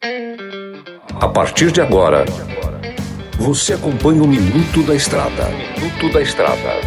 A partir de agora, você acompanha o Minuto da Estrada. Minuto da Estrada.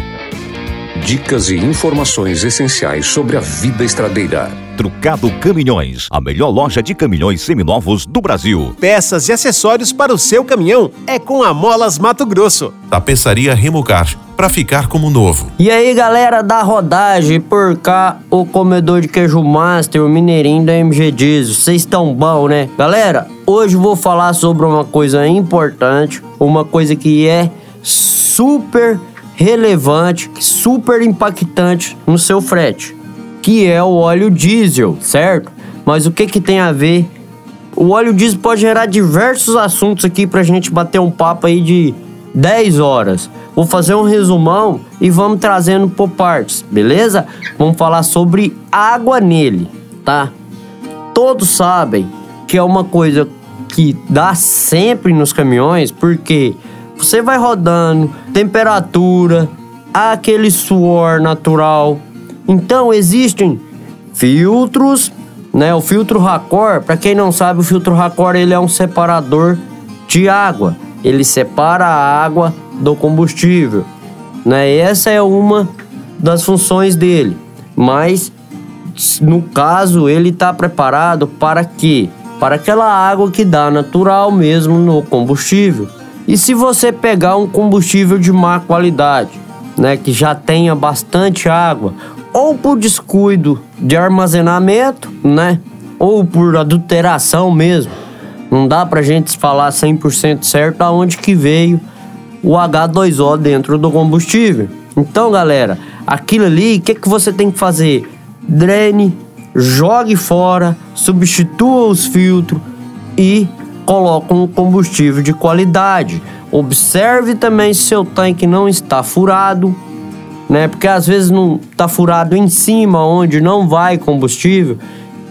Dicas e informações essenciais sobre a vida estradeira. Trucado Caminhões, a melhor loja de caminhões seminovos do Brasil. Peças e acessórios para o seu caminhão é com a Molas Mato Grosso. Tapeçaria Remocar, para ficar como novo. E aí, galera da rodagem, por cá, o comedor de queijo master, o mineirinho da MG Diesel. Vocês estão bom, né? Galera, hoje vou falar sobre uma coisa importante, uma coisa que é super relevante, super impactante no seu frete que é o óleo diesel, certo? Mas o que que tem a ver? O óleo diesel pode gerar diversos assuntos aqui pra gente bater um papo aí de 10 horas. Vou fazer um resumão e vamos trazendo por partes, beleza? Vamos falar sobre água nele, tá? Todos sabem que é uma coisa que dá sempre nos caminhões, porque você vai rodando, temperatura, aquele suor natural, então existem filtros, né? O filtro Racor, para quem não sabe, o filtro Racor ele é um separador de água. Ele separa a água do combustível, né? Essa é uma das funções dele. Mas no caso, ele está preparado para quê? Para aquela água que dá natural mesmo no combustível. E se você pegar um combustível de má qualidade, né, que já tenha bastante água, ou por descuido de armazenamento, né? Ou por adulteração mesmo. Não dá pra gente falar 100% certo aonde que veio o H2O dentro do combustível. Então, galera, aquilo ali, o que, que você tem que fazer? Drene, jogue fora, substitua os filtros e coloque um combustível de qualidade. Observe também se seu tanque não está furado, né? Porque às vezes não tá furado em cima onde não vai combustível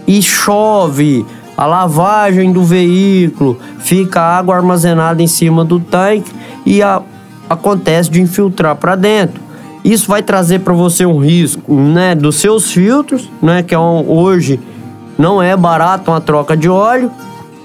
e chove, a lavagem do veículo, fica água armazenada em cima do tanque e a, acontece de infiltrar para dentro. Isso vai trazer para você um risco, né, dos seus filtros, né, que é um, hoje não é barato uma troca de óleo,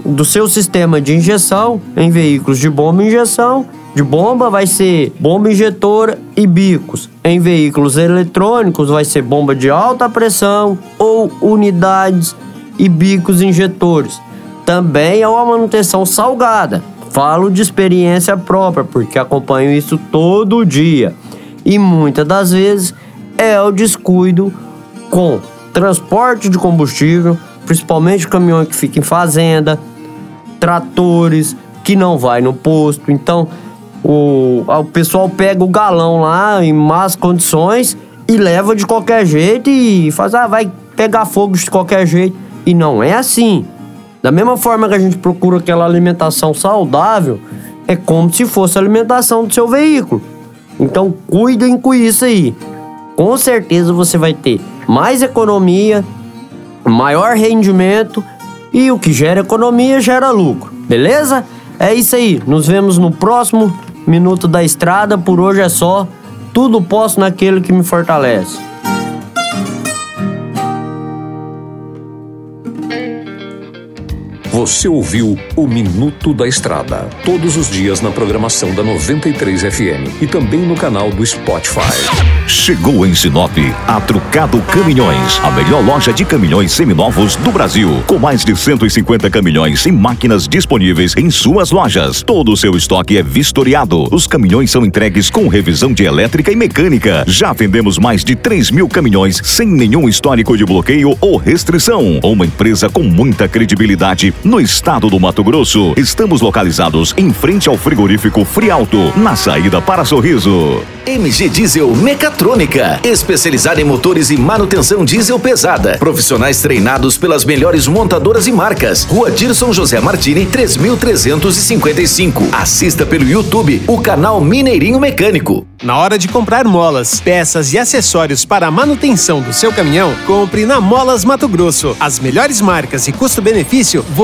do seu sistema de injeção em veículos de bomba injeção de bomba vai ser bomba injetora e bicos. Em veículos eletrônicos vai ser bomba de alta pressão ou unidades e bicos injetores. Também é uma manutenção salgada. Falo de experiência própria porque acompanho isso todo dia. E muitas das vezes é o descuido com transporte de combustível, principalmente caminhão que fica em fazenda, tratores que não vai no posto. Então, o, o pessoal pega o galão lá em más condições e leva de qualquer jeito e faz, ah, vai pegar fogo de qualquer jeito. E não é assim. Da mesma forma que a gente procura aquela alimentação saudável, é como se fosse a alimentação do seu veículo. Então cuidem com isso aí. Com certeza você vai ter mais economia, maior rendimento e o que gera economia gera lucro. Beleza? É isso aí. Nos vemos no próximo Minuto da Estrada, por hoje é só. Tudo posso naquele que me fortalece. Você ouviu o Minuto da Estrada, todos os dias na programação da 93 FM e também no canal do Spotify. Chegou em Sinop a Trucado Caminhões, a melhor loja de caminhões seminovos do Brasil, com mais de 150 caminhões e máquinas disponíveis em suas lojas. Todo o seu estoque é vistoriado. Os caminhões são entregues com revisão de elétrica e mecânica. Já vendemos mais de 3 mil caminhões sem nenhum histórico de bloqueio ou restrição. Uma empresa com muita credibilidade no estado do Mato Grosso. Estamos localizados em frente ao frigorífico Frialto, na saída para Sorriso. MG Diesel Mecatrônica, especializada em motores e manutenção diesel pesada. Profissionais treinados pelas melhores montadoras e marcas. Rua Dirson José Martini, 3355. Assista pelo YouTube o canal Mineirinho Mecânico. Na hora de comprar molas, peças e acessórios para a manutenção do seu caminhão, compre na Molas Mato Grosso. As melhores marcas e custo-benefício